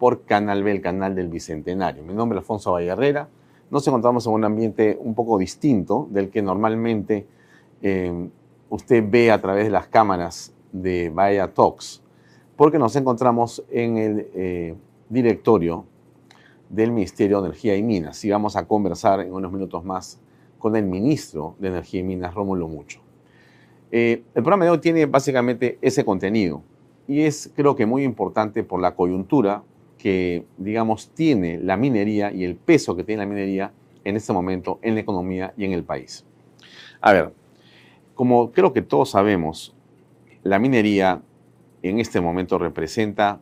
por Canal B, el canal del Bicentenario. Mi nombre es Alfonso Vallarrera. Nos encontramos en un ambiente un poco distinto del que normalmente eh, usted ve a través de las cámaras de Bahía Talks, porque nos encontramos en el eh, directorio del Ministerio de Energía y Minas y vamos a conversar en unos minutos más con el ministro de Energía y Minas, Rómulo Mucho. Eh, el programa de hoy tiene básicamente ese contenido y es creo que muy importante por la coyuntura que, digamos, tiene la minería y el peso que tiene la minería en este momento en la economía y en el país. A ver, como creo que todos sabemos, la minería en este momento representa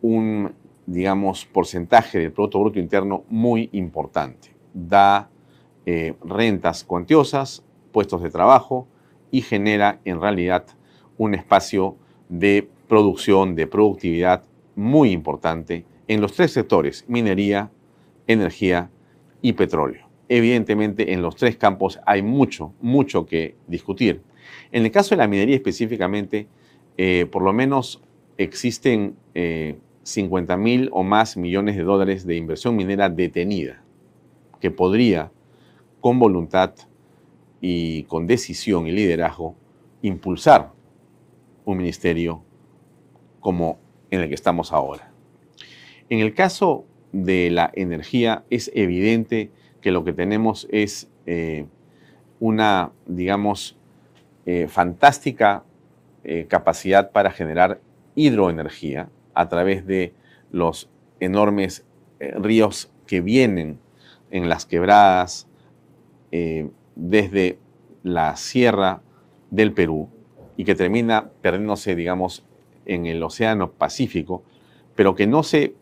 un, digamos, porcentaje del Producto Bruto Interno muy importante. Da eh, rentas cuantiosas, puestos de trabajo y genera en realidad un espacio de producción, de productividad muy importante en los tres sectores, minería, energía y petróleo. Evidentemente, en los tres campos hay mucho, mucho que discutir. En el caso de la minería específicamente, eh, por lo menos existen 50 eh, mil o más millones de dólares de inversión minera detenida, que podría, con voluntad y con decisión y liderazgo, impulsar un ministerio como en el que estamos ahora. En el caso de la energía es evidente que lo que tenemos es eh, una, digamos, eh, fantástica eh, capacidad para generar hidroenergía a través de los enormes ríos que vienen en las quebradas desde la sierra del Perú y que termina perdiéndose, digamos, en el Océano Pacífico, pero que no se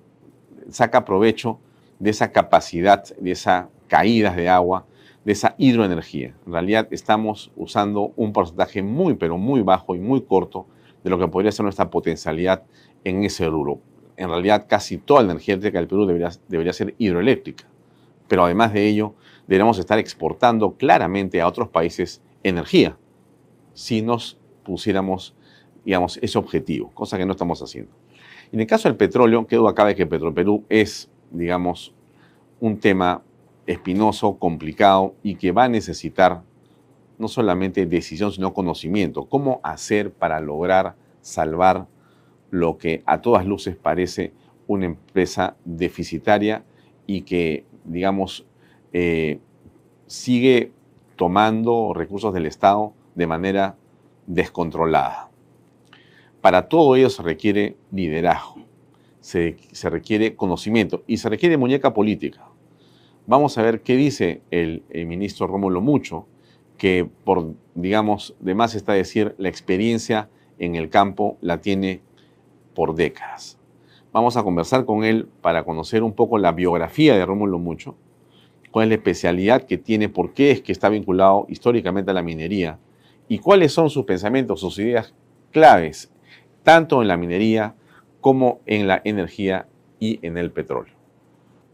saca provecho de esa capacidad, de esas caídas de agua, de esa hidroenergía. En realidad estamos usando un porcentaje muy, pero muy bajo y muy corto de lo que podría ser nuestra potencialidad en ese rubro. En realidad casi toda la energía eléctrica del Perú debería, debería ser hidroeléctrica, pero además de ello deberíamos estar exportando claramente a otros países energía si nos pusiéramos digamos, ese objetivo, cosa que no estamos haciendo. En el caso del petróleo, qué duda cabe que Petroperú es, digamos, un tema espinoso, complicado y que va a necesitar no solamente decisión, sino conocimiento. ¿Cómo hacer para lograr salvar lo que a todas luces parece una empresa deficitaria y que, digamos, eh, sigue tomando recursos del Estado de manera descontrolada? Para todo ello se requiere liderazgo, se, requiere conocimiento y se requiere muñeca política. Vamos a ver qué dice el, ministro Rómulo Mucho, que por, digamos, de más está decir, la experiencia en el campo la tiene por décadas. Vamos a conversar con él para conocer un poco la biografía de Rómulo Mucho, cuál es la especialidad que tiene, por qué es que está vinculado históricamente a la minería y cuáles son sus pensamientos, sus ideas claves tanto en la minería como en la energía y en el petróleo.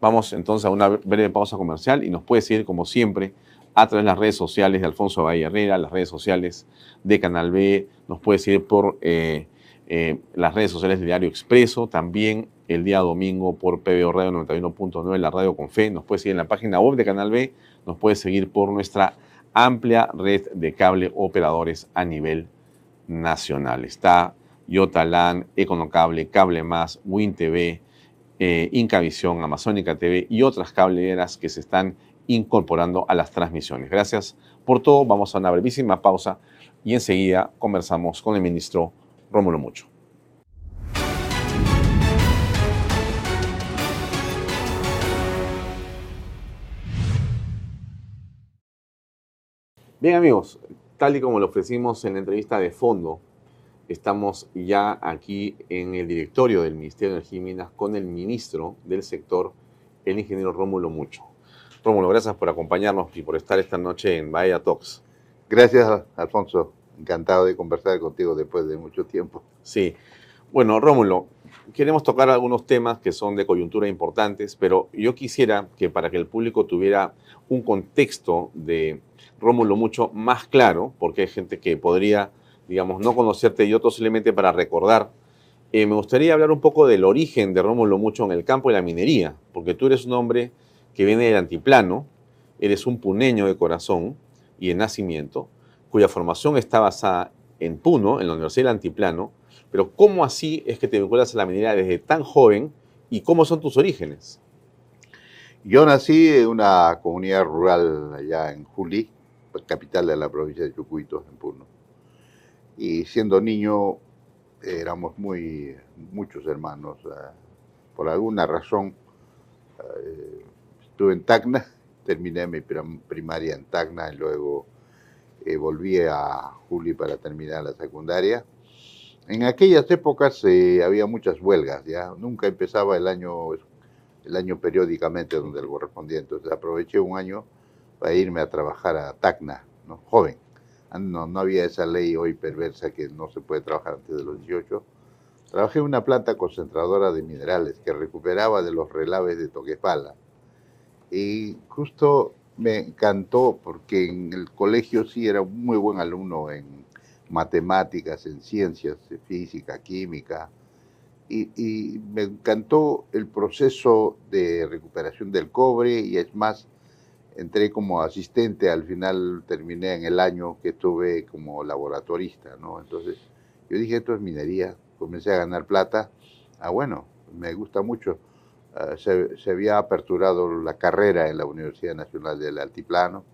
Vamos entonces a una breve pausa comercial y nos puede seguir como siempre a través de las redes sociales de Alfonso Valle Herrera, las redes sociales de Canal B, nos puede seguir por eh, eh, las redes sociales de Diario Expreso, también el día domingo por PBO Radio 91.9, la radio con fe, nos puede seguir en la página web de Canal B, nos puede seguir por nuestra amplia red de cable operadores a nivel nacional. Está Yotalan, Econocable, Cable Más, WinTV, eh, Incavisión, Amazónica TV y otras cableeras que se están incorporando a las transmisiones. Gracias por todo. Vamos a una brevísima pausa y enseguida conversamos con el ministro Rómulo Mucho. Bien amigos, tal y como lo ofrecimos en la entrevista de fondo Estamos ya aquí en el directorio del Ministerio de Energía y Minas con el ministro del sector, el ingeniero Rómulo Mucho. Rómulo, gracias por acompañarnos y por estar esta noche en Bahía Talks. Gracias, Alfonso. Encantado de conversar contigo después de mucho tiempo. Sí. Bueno, Rómulo, queremos tocar algunos temas que son de coyuntura importantes, pero yo quisiera que para que el público tuviera un contexto de Rómulo mucho más claro, porque hay gente que podría, digamos, no conocerte y otros simplemente para recordar, eh, me gustaría hablar un poco del origen de Rómulo mucho en el campo de la minería, porque tú eres un hombre que viene del antiplano, eres un puneño de corazón y de nacimiento, cuya formación está basada en Puno, en la Universidad del Antiplano, pero ¿cómo así es que te vinculas a la minería desde tan joven y cómo son tus orígenes? Yo nací en una comunidad rural allá en Juli, capital de la provincia de Chucuito, en Puno. Y siendo niño éramos muy muchos hermanos. Eh, por alguna razón eh, estuve en Tacna, terminé mi primaria en Tacna y luego eh, volví a Juli para terminar la secundaria. En aquellas épocas había muchas huelgas, ya nunca empezaba el año, el año periódicamente donde el correspondiente. Entonces aproveché un año para irme a trabajar a Tacna, ¿no? joven. No, no había esa ley hoy perversa que no se puede trabajar antes de los 18. Trabajé en una planta concentradora de minerales que recuperaba de los relaves de Toquepala. Y justo me encantó porque en el colegio sí era un muy buen alumno en matemáticas, en ciencias, física, química. Y, me encantó el proceso de recuperación del cobre y es más, entré como asistente, al final terminé en el año que estuve como laboratorista, ¿no? Entonces yo dije, esto es minería, comencé a ganar plata, ah, bueno, me gusta mucho. Ah, se, se, había aperturado la carrera en la Universidad Nacional del Altiplano,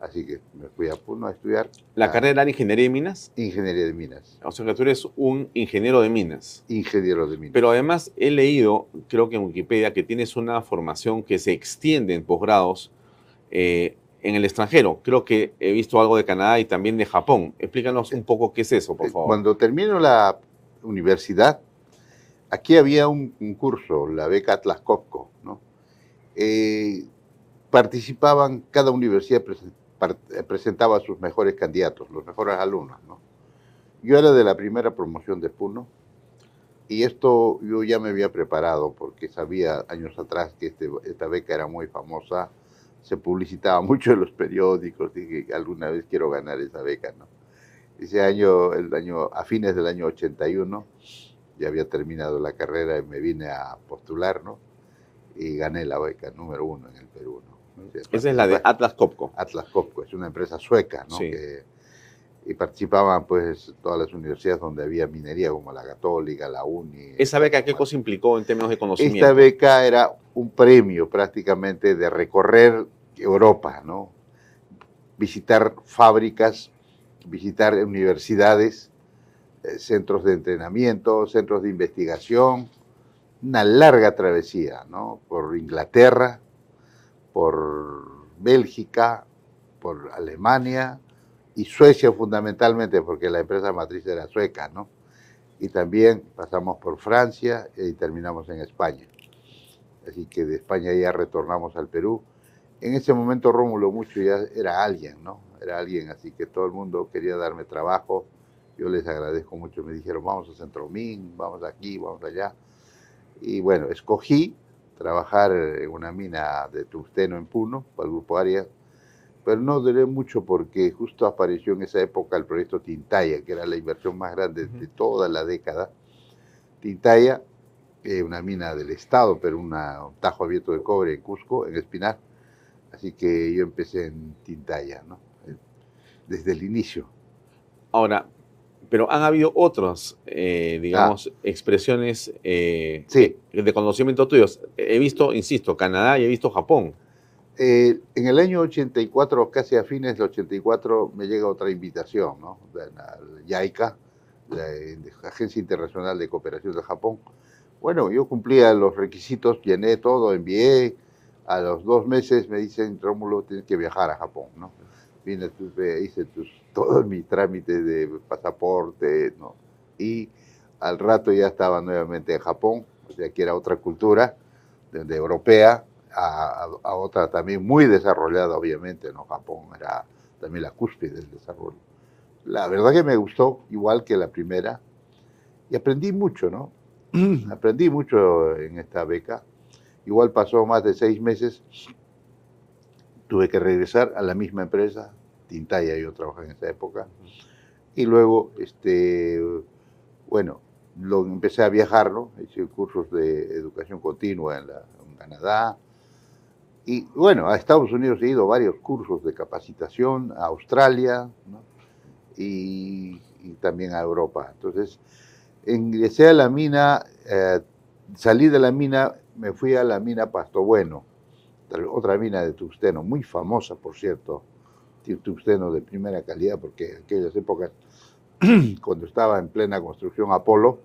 así que me fui a Puno a estudiar. ¿La carrera era ingeniería de minas? Ingeniería de minas. O sea que tú eres un ingeniero de minas. Ingeniero de minas. Pero además he leído, creo que en Wikipedia, que tienes una formación que se extiende en posgrados eh, en el extranjero. Creo que he visto algo de Canadá y también de Japón. Explícanos un poco qué es eso, por favor. Cuando termino la universidad, aquí había un, curso, la beca Atlas Copco, ¿no? Eh, participaban, cada universidad presentaba a sus mejores candidatos, los mejores alumnos, ¿no? Yo era de la primera promoción de Puno y esto yo ya me había preparado porque sabía años atrás que este, esta beca era muy famosa se publicitaba mucho en los periódicos, dije que alguna vez quiero ganar esa beca, ¿no? Ese año, el año, a fines del año 81, ya había terminado la carrera y me vine a postular, ¿no? Y gané la beca número uno en el Perú, ¿no? Esa es la de Atlas Copco. Atlas Copco, es una empresa sueca, ¿no? y participaban pues todas las universidades donde había minería, como la Católica, la UNI. ¿Esa beca qué cosa implicó en términos de conocimiento? Esta beca era un premio prácticamente de recorrer Europa, ¿no? Visitar fábricas, visitar universidades, eh, centros de entrenamiento, centros de investigación, una larga travesía, ¿no? Por Inglaterra, por Bélgica, por Alemania, y Suecia fundamentalmente porque la empresa matriz era sueca, ¿no? Y también pasamos por Francia y terminamos en España. Así que de España ya retornamos al Perú. En ese momento Rómulo Mucho ya era alguien, ¿no? Era alguien, así que todo el mundo quería darme trabajo. Yo les agradezco mucho. Me dijeron, vamos a Centromín, vamos aquí, vamos allá. Y bueno, escogí trabajar en una mina de tungsteno en Puno, para el Grupo Arias, pero no duré mucho porque justo apareció en esa época el proyecto Tintaya, que era la inversión más grande de toda la década. Tintaya, eh, una mina del Estado, pero un tajo abierto de cobre en Cusco, en Espinar. Así que yo empecé en Tintaya, ¿no? desde el inicio. Ahora, pero han habido otras, eh, digamos, ah. expresiones eh, de conocimiento tuyos. He visto, insisto, Canadá y he visto Japón. Eh, en el año 84, casi a fines del 84, me llega otra invitación, ¿no? De la YAICA, la, Agencia Internacional de Cooperación de Japón. Bueno, yo cumplía los requisitos, llené todo, envié. A los dos meses me dicen, Rómulo, tienes que viajar a Japón, ¿no? Vine, hice tus, todo mi trámite de pasaporte, ¿no? Y al rato ya estaba nuevamente en Japón, o sea que era otra cultura, de, europea, a, a, otra también muy desarrollada, obviamente, ¿no? Japón era también la cúspide del desarrollo. La verdad que me gustó, igual que la primera, y aprendí mucho, ¿no? Aprendí mucho en esta beca. Igual pasó más de seis meses, tuve que regresar a la misma empresa, Tintaya, yo trabajé en esa época, y luego, este, bueno, lo, empecé a viajar. Hice cursos de educación continua en, Canadá, y bueno, a Estados Unidos he ido varios cursos de capacitación, a Australia y, y, también a Europa. Entonces, ingresé a la mina, eh, salí de la mina, me fui a la mina Pasto Bueno, otra mina de tungsteno, muy famosa, por cierto, tungsteno de primera calidad, porque en aquellas épocas, cuando estaba en plena construcción Apolo,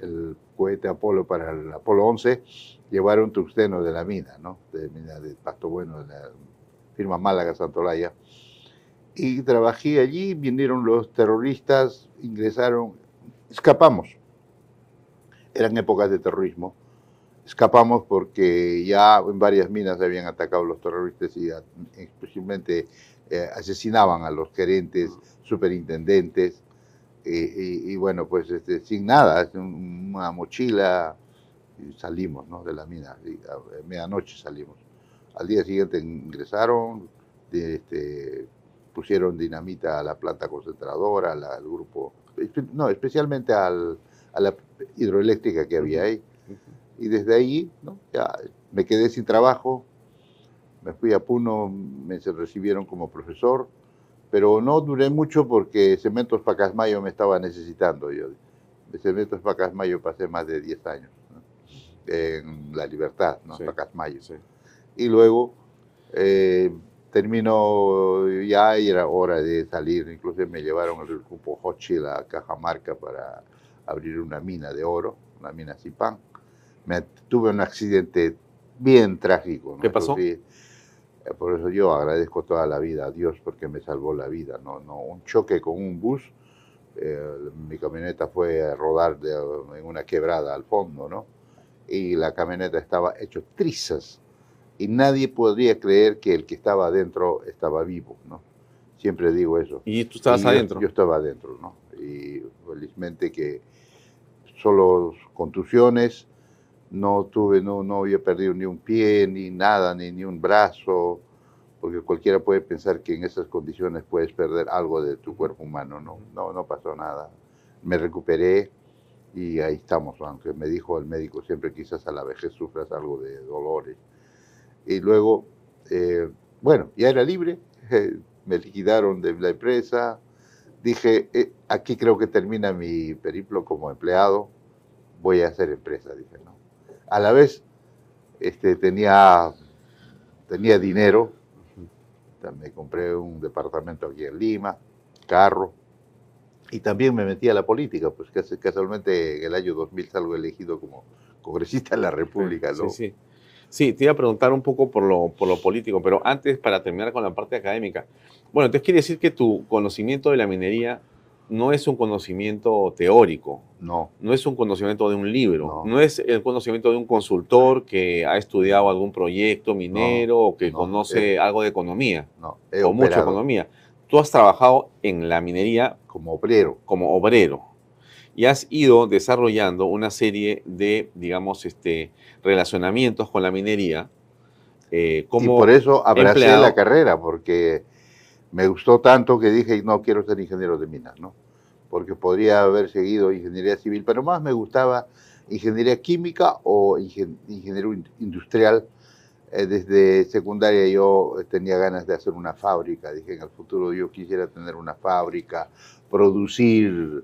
el cohete Apolo para el Apolo 11, llevaron tungsteno de la mina, ¿no? De mina de Pasto Bueno, de la firma Málaga Santolaya. Y trabajé allí, vinieron los terroristas, ingresaron, escapamos. Eran épocas de terrorismo. Escapamos porque ya en varias minas habían atacado los terroristas y especialmente eh, asesinaban a los gerentes, superintendentes. Y, bueno, pues este, sin nada, una mochila, salimos ¿no? de la mina, medianoche salimos. Al día siguiente ingresaron, este, pusieron dinamita a la planta concentradora, al grupo, no, especialmente al, a la hidroeléctrica que había ahí. Y desde ahí ¿no? ya me quedé sin trabajo, me fui a Puno, me recibieron como profesor, pero no duré mucho porque Cementos Pacasmayo me estaba necesitando. Yo de Cementos Pacasmayo pasé más de 10 años en La Libertad, ¿no? Sí, Pacasmayo. Sí. Y luego eh, terminó ya y era hora de salir, incluso me llevaron el grupo Hochi, la Cajamarca, para abrir una mina de oro, una mina Zipán. Me, tuve un accidente bien trágico. ¿no? ¿Qué pasó? Entonces, eh, por eso yo agradezco toda la vida a Dios porque me salvó la vida. No, no, un choque con un bus, eh, mi camioneta fue a rodar de, en una quebrada al fondo, ¿no? y la camioneta estaba hecho trizas y nadie podría creer que el que estaba adentro estaba vivo, ¿no? Siempre digo eso. ¿Y tú estabas y adentro? Yo, yo, estaba adentro, ¿no? Y felizmente que solo contusiones, no tuve, no, no había perdido ni un pie, ni nada, ni, ni un brazo, porque cualquiera puede pensar que en esas condiciones puedes perder algo de tu cuerpo humano, ¿no? No, no pasó nada. Me recuperé, y ahí estamos, aunque me dijo el médico siempre quizás a la vejez sufras algo de dolores. Y luego, eh, bueno, ya era libre, me liquidaron de la empresa, dije, eh, aquí creo que termina mi periplo como empleado, voy a hacer empresa, dije, ¿no? A la vez, este, tenía, tenía dinero, me compré un departamento aquí en Lima, carro, y también me metí a la política, pues casualmente en el año 2000 salgo elegido como congresista de la República, ¿no? Sí, sí. Sí, te iba a preguntar un poco por lo, por lo político, pero antes, para terminar con la parte académica. Bueno, entonces quiere decir que tu conocimiento de la minería no es un conocimiento teórico. No. No es un conocimiento de un libro. No, no es el conocimiento de un consultor que ha estudiado algún proyecto minero no, o que conoce es, algo de economía. No, o mucha economía. Tú has trabajado en la minería como obrero. Como obrero. Y has ido desarrollando una serie de, digamos, este, relacionamientos con la minería. Eh, como y por eso abracé empleado. la carrera, porque me gustó tanto que dije, no quiero ser ingeniero de minas, ¿no? Porque podría haber seguido ingeniería civil, pero más me gustaba ingeniería química o ingeniero industrial. Eh, desde secundaria yo tenía ganas de hacer una fábrica. Dije, en el futuro yo quisiera tener una fábrica, producir,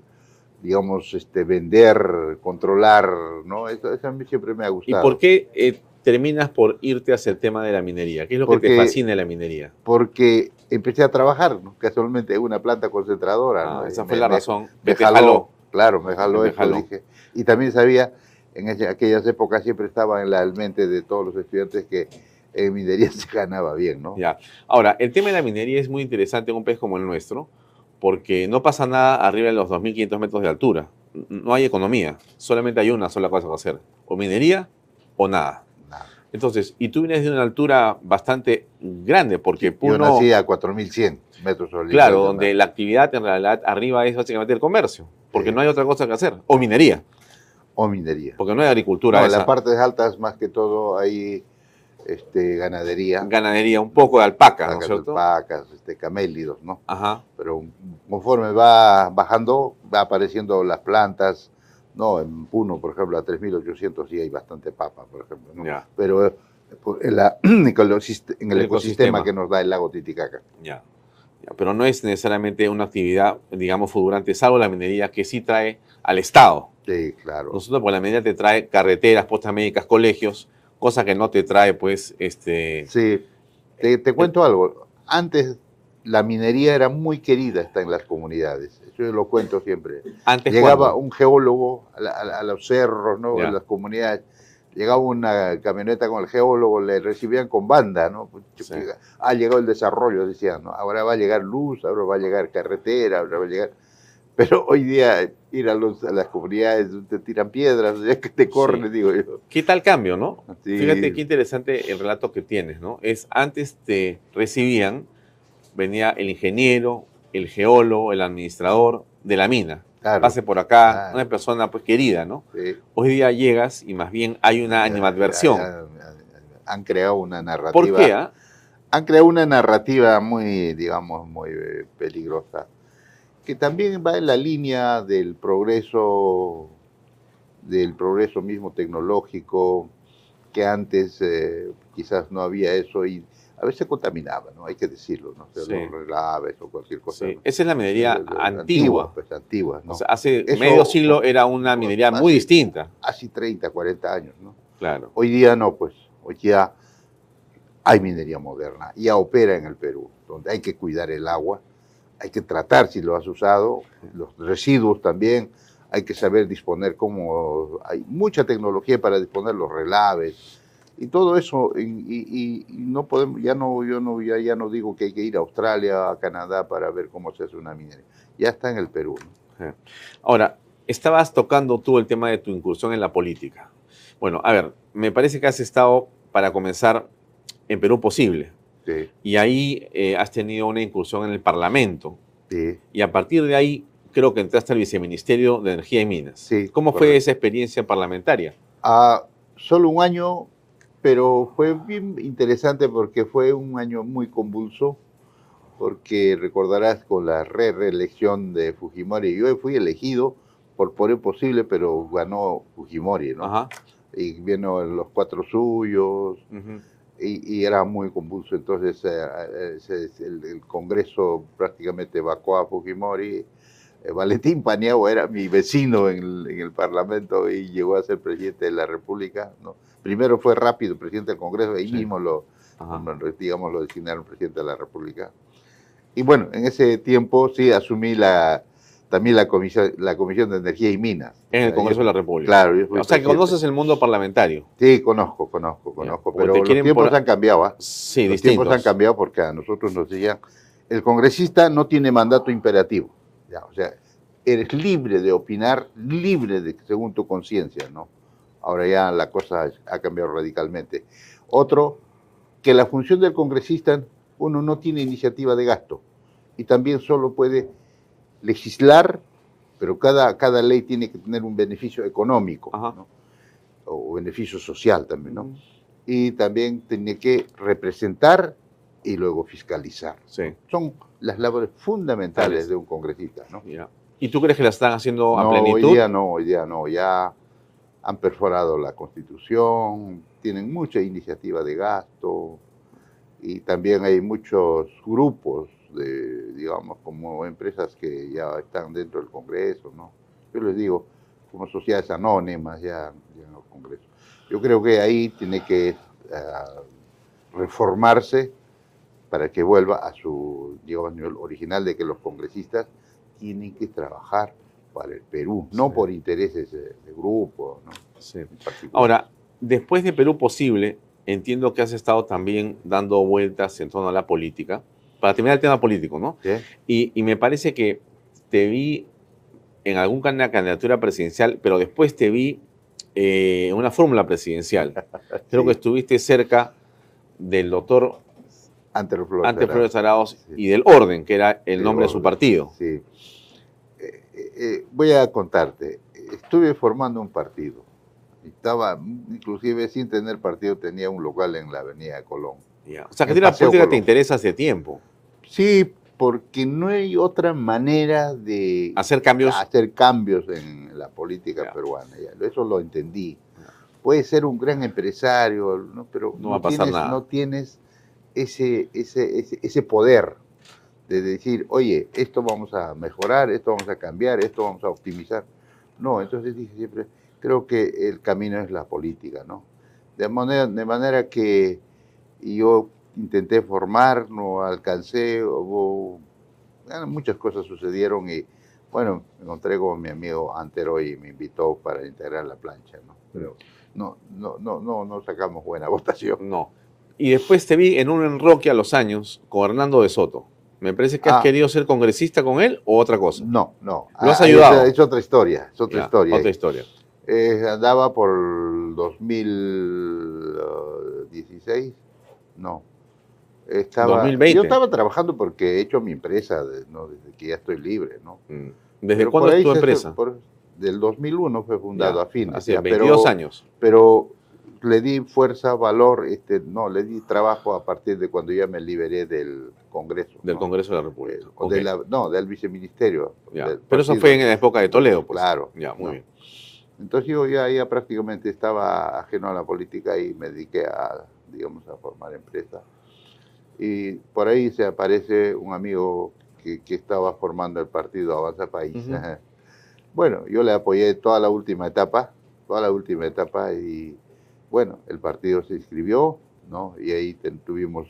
digamos, este, vender, controlar, ¿no? Eso, eso, a mí siempre me ha gustado. ¿Y por qué eh, terminas por irte hacia el tema de la minería? ¿Qué es lo porque, que te fascina de la minería? Porque empecé a trabar, ¿no? casualmente en una planta concentradora. Ah, ¿no? Esa me, fue la razón. Me, me jaló, jaló, Claro, me jaló me eso, jaló. dije. Y también sabía, en aquellas épocas siempre estaba en la mente de todos los estudiantes que en minería se ganaba bien, ¿no? Ya. Ahora, el tema de la minería es muy interesante en un país como el nuestro, porque no pasa nada arriba de los 2.500 metros de altura. No hay economía, solamente hay una sola cosa que hacer, o minería o nada. nada. Entonces, y tú vienes de una altura bastante grande, porque Yo Puno, nací a 4.100 metros sobre claro, donde la actividad en realidad arriba es básicamente el comercio, porque Sí. no hay otra cosa que hacer, o minería, O minería. porque no hay agricultura, No, en las partes altas, más que todo, hay este, ganadería. ganadería, un poco de alpaca, ¿no es cierto? alpacas, este, camélidos, ¿no? Ajá, Pero conforme va bajando, va apareciendo las plantas, ¿no? En Puno, por ejemplo, a 3.800 sí hay bastante papa, por ejemplo, ¿no? Pero eh, en, la- en el ecosistema ecosistema. que nos da el lago Titicaca. ya. Ya, Pero no es necesariamente una actividad, digamos, fulgurante, salvo la minería que sí trae al Estado. Sí, claro. Nosotros, por la minería te trae carreteras, postas médicas, colegios, cosa que no te trae, pues, este... Sí, te, te cuento algo. Antes la minería era muy querida está en las comunidades. Eso yo lo cuento siempre. Antes Llegaba un geólogo a, la- a los cerros, ¿no? Las comunidades. Llegaba una camioneta con el geólogo, le recibían con banda, ¿no? Sí. Ha llegado el desarrollo, decían, ¿no? Ahora va a llegar luz, ahora va a llegar carretera, ahora va a llegar... Pero hoy día ir a, los- a las comunidades te tiran piedras, ya que te corren, Sí. digo yo. ¿Qué tal cambio, no? Sí. Fíjate qué interesante el relato que tienes, ¿no? Es antes te recibían, venía el ingeniero, el geólogo, el administrador de la mina. Claro, Pase por acá, Claro. una persona pues querida, ¿no? sí. Hoy día llegas y más bien hay una animadversión. Han creado una narrativa. ¿Por qué? ah? Han creado una narrativa muy, digamos, muy eh, peligrosa, que también va en la línea del progreso, del progreso mismo tecnológico, que antes eh, quizás no había eso y a veces contaminaba, ¿no? Hay que decirlo, ¿no? O sea, Sí. los relaves o cualquier cosa. Sí, ¿no? Esa es la minería De- de- antigua. Pues antigua, ¿no? O sea, hace Eso- medio siglo era una minería muy distinta. Hace 30, 40 años, ¿no? Claro. Hoy día no, pues hoy día hay minería moderna, ya opera en el Perú, donde hay que cuidar el agua, hay que tratar si lo has usado, los residuos también, hay que saber disponer cómo, hay mucha tecnología para disponer los relaves y todo eso, y, y- y no podemos, ya no, yo no, ya, ya no digo que hay que ir a Australia, a Canadá para ver cómo se hace una minería, ya está en el Perú. ¿no? Ahora, estabas tocando tú el tema de tu incursión en la política. Bueno, a ver, me parece que has estado, para comenzar, en Perú Posible. Sí, Y ahí eh, has tenido una incursión en el Parlamento. sí. Y a partir de ahí, creo que entraste al Viceministerio de Energía y Minas. Sí, ¿Cómo fue esa experiencia parlamentaria? Ah, solo un año, pero fue bien interesante porque fue un año muy convulso, porque recordarás con la re reelección de Fujimori, yo fui elegido por poder posible, pero ganó Fujimori, ¿no? Ajá. Y vino los cuatro suyos, y, y era muy convulso, entonces eh, eh, el Congreso prácticamente evacuó a Fujimori. Eh, Valentín Paniagua era mi vecino en el, en el Parlamento y llegó a ser presidente de la República. ¿no? Primero fue rápido presidente del Congreso, ahí Sí. mismo lo, ajá. digamos, lo designaron presidente de la República. Y bueno, en ese tiempo sí asumí la, también la comisión, la comisión de Energía y Minas. En el Congreso de la República. Claro, O sea, que conoces el mundo parlamentario. Sí, conozco, conozco, conozco, pero los tiempos por- han cambiado. ¿ah? Sí, Los tiempos han cambiado porque a nosotros nos decían, el congresista no tiene mandato imperativo. Ya, o sea, eres libre de opinar, libre de según tu conciencia, ¿no? Ahora ya la cosa ha cambiado radicalmente. Otro, que la función del congresista, uno no tiene iniciativa de gasto y también solo puede legislar, pero cada, cada ley tiene que tener un beneficio económico. ¿no? o beneficio social también, ¿no? y también tiene que representar y luego fiscalizar. Sí. Son las labores fundamentales Tales. de un congresista. ¿no? ¿Y tú crees que la están haciendo a No, hoy día no, hoy día no, ya han perforado la constitución, tienen mucha iniciativa de gasto y también hay muchos grupos de, digamos, como empresas que ya están dentro del Congreso, ¿no? Yo les digo, como sociedades anónimas ya, en los Congresos. Yo creo que ahí tiene que ah, reformarse para que vuelva a su, digamos, nivel original de que los congresistas tienen que trabajar para el Perú, no Sí. por intereses de, de grupo, ¿no? Sí. En. Ahora, después de Perú Posible, entiendo que has estado también dando vueltas en torno a la política, para terminar el tema político, ¿no? ¿Sí? Y, y me parece que te vi en alguna candidatura presidencial, pero después te vi eh, una fórmula presidencial. Creo que estuviste cerca del doctor Ante Flores. Sí. y del Orden, que era el nombre de su partido. Sí. Eh, eh, voy a contarte. Estuve formando un partido. Estaba, inclusive sin tener partido, tenía un local en la Avenida Colón. O sea, que la política te interesa hace tiempo. Sí, porque no hay otra manera de Hacer cambios. hacer cambios en la política peruana. Eso lo entendí. Puedes ser un gran empresario, ¿no? pero No va a pasar tienes, nada. no tienes ese, ese, ese, ese poder de decir, oye, esto vamos a mejorar, esto vamos a cambiar, esto vamos a optimizar. No, entonces dije siempre, creo que el camino es la política, ¿no? De manera, de manera que yo intenté formar, no alcancé, hubo, muchas cosas sucedieron y bueno, me encontré con mi amigo Antero y me invitó para integrar la plancha, ¿no? No, no, no, no, no sacamos buena votación. No. Y después te vi en un enroque a los años con Hernando de Soto. Me parece que has Ah. querido ser congresista con él o otra cosa. No, no. ¿Lo has Ah, ayudado? Es, es otra historia, es otra Ya, historia. Otra historia. Eh, andaba por el 2016, no. Estaba, 2020. Yo estaba trabajando porque he hecho mi empresa de- ¿no? desde que ya estoy libre, ¿no? Mm. ¿Desde Pero cuándo es tu se- empresa? por- del 2001 fue fundado Ya, a fin. Hace 22 años. Pero le di fuerza, valor, este, no, le di trabajo a partir de cuando ya me liberé del Congreso. Del ¿no? Congreso de la Eh, República. de la- no, del viceministerio. del Pero eso fue en la época de Toledo, pues. Claro. Ya, muy No. bien. Entonces yo ya, ya prácticamente estaba ajeno a la política y me dediqué a, digamos, a formar empresa. Y por ahí se aparece un amigo que, que estaba formando el partido Avanza País. Bueno, yo le apoyé toda la última etapa, toda la última etapa y bueno, el partido se inscribió, ¿no? Y ahí ten- tuvimos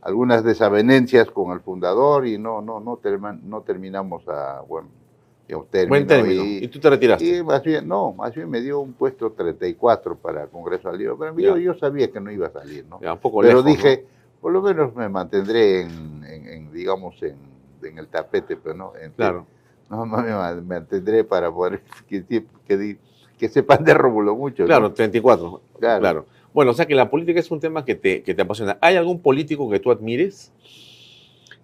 algunas desavenencias con el fundador y no, no, no, terma- no terminamos a buen digamos, término. Buen término. y- Y, tú te retiraste. y más bien, no, más bien me dio un puesto 34 para Congreso al Lío, pero yo, yo sabía que no iba a salir, ¿no? Ya, un poco Pero lejos, dije, por lo menos me mantendré en, en- en, digamos, en, en el tapete, pero no, en- ¿no? Claro. no, no, me ma- mantendré para poder que, que, que sepan de Rómulo mucho. ¿no? Claro, 34. Claro. Claro. Bueno, o sea que la política es un tema que te, que te apasiona. ¿Hay algún político que tú admires?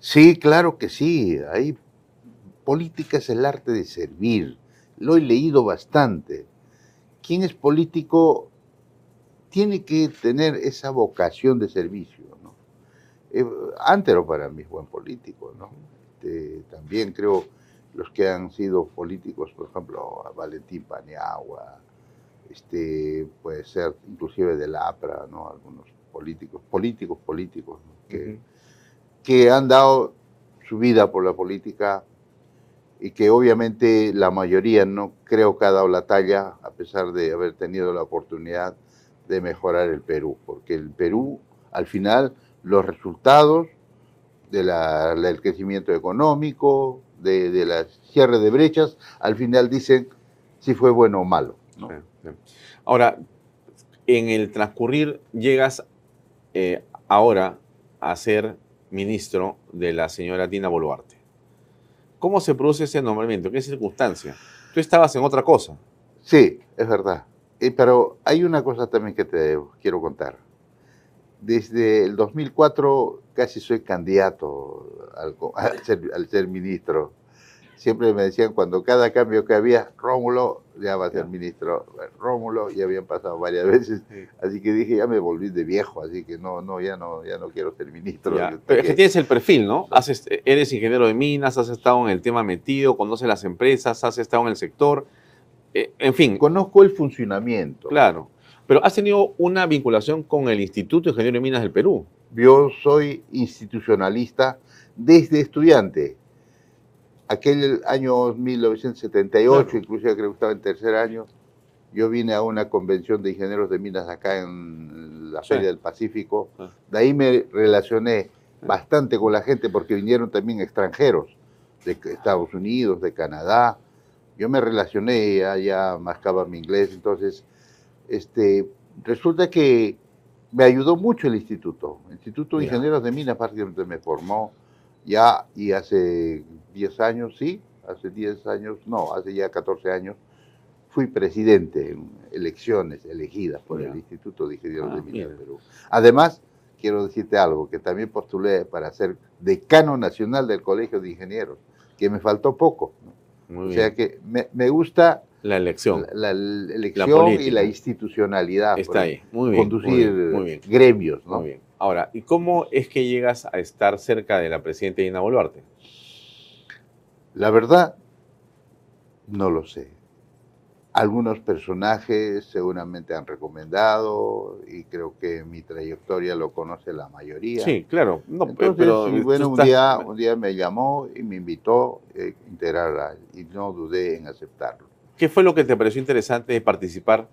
Sí, claro que sí. Ahí política es el arte de servir. Lo he leído bastante. Quien es político tiene que tener esa vocación de servicio. ¿no? Eh, Antero para mí es buen político. ¿no? Este, también creo los que han sido políticos, por ejemplo, a Valentín Paniagua, este, puede ser inclusive del APRA, ¿no? algunos políticos, políticos, políticos, ¿no? que, han dado su vida por la política y que obviamente la mayoría no creo que ha dado la talla a pesar de haber tenido la oportunidad de mejorar el Perú, porque el Perú al final los resultados de la- del crecimiento económico, de, de la cierre de brechas, al final dicen si fue bueno o malo. ¿no? Sí. Ahora, en el transcurrir llegas eh, ahora a ser ministro de la señora Tina Boluarte. ¿Cómo se produce ese nombramiento? ¿Qué circunstancia? Tú estabas en otra cosa. Sí, es verdad. Eh, pero hay una cosa también que te quiero contar. Desde el 2004 casi soy candidato al ser ministro. Siempre me decían cuando cada cambio que había, Rómulo ya va a ser ministro. Rómulo ya habían pasado varias veces, así que dije ya me volví de viejo, así que no, no, ya no, ya no quiero ser ministro. Ya, Pero es que tienes el perfil, ¿no? Has est- eres ingeniero de minas, has estado en el tema metido, conoces las empresas, has estado en el sector. eh, en fin, Conozco el funcionamiento. claro. Pero has tenido una vinculación con el Instituto de Ingeniero de Minas del Perú. Yo soy institucionalista desde estudiante. Aquel año 1978, Claro. inclusive creo que estaba en tercer año, yo vine a una convención de ingenieros de minas acá en la Sí. Feria del Pacífico. Ah. De ahí me relacioné bastante con la gente porque vinieron también extranjeros de Estados Unidos, de Canadá. Yo me relacioné, ya mascaba mi inglés, entonces este, resulta que me ayudó mucho el instituto. El Instituto de. Ingenieros de Minas prácticamente me formó ya y hace 10 años, sí, hace 10 años, no, hace ya 14 años, fui presidente en elecciones elegidas por el Instituto de Ingenieros Ah, de Minas del Perú. Además, quiero decirte algo, que también postulé para ser decano nacional del Colegio de Ingenieros, que me faltó poco. ¿no? Muy O bien. sea que me, me gusta la elección la, la elección y la institucionalidad. está ahí. Muy bien. conducir muy bien, muy bien. gremios, ¿no? Muy bien. Ahora, ¿y cómo es que llegas a estar cerca de la presidenta Dina Boluarte? La verdad, no lo sé. Algunos personajes seguramente han recomendado y creo que mi trayectoria lo conoce la mayoría. Sí, claro. No, Entonces, pero y bueno, un estás- día, un día me llamó y me invitó a integrarla y no dudé en aceptarlo. ¿Qué fue lo que te pareció interesante de participar?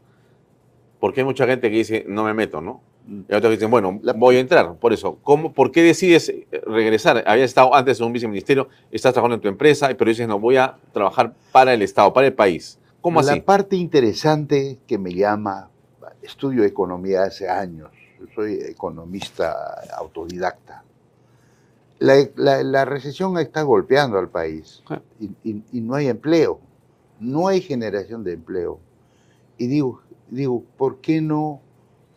Porque hay mucha gente que dice, no me meto, ¿no? Y otros dicen, bueno, La- voy a entrar. Por eso, ¿cómo, ¿por qué decides regresar? Habías estado antes en un viceministerio, estás trabajando en tu empresa, pero dices, no, voy a trabajar para el Estado, para el país. ¿Cómo la así? parte interesante que me llama, estudio economía hace años, soy economista autodidacta. La, la- la recesión está golpeando al país y, y- y no hay empleo, no hay generación de empleo. Y digo, digo, ¿por qué no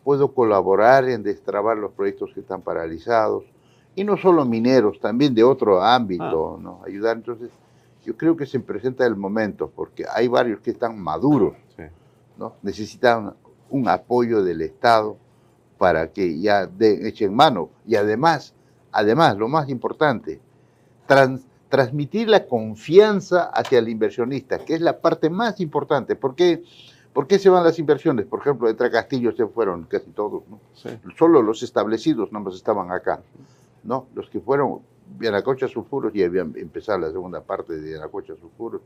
puedo colaborar en destrabar los proyectos que están paralizados? Y no solo mineros, también de otro ámbito, ¿no? Ayudar. Entonces, yo creo que se presenta el momento, porque hay varios que están maduros, Sí. ¿no? Necesitan un apoyo del Estado para que ya de, echen mano. Y además, además, lo más importante, trans- transmitir la confianza hacia el inversionista, que es la parte más importante. ¿Por qué, ¿Por qué se van las inversiones? Por ejemplo, entre Castillo se fueron casi todos, ¿no? Sí. Solo los establecidos no estaban acá, ¿no? Los que fueron Yanacocha Sulfuros y habían empezado la segunda parte de Yanacocha Sulfuros,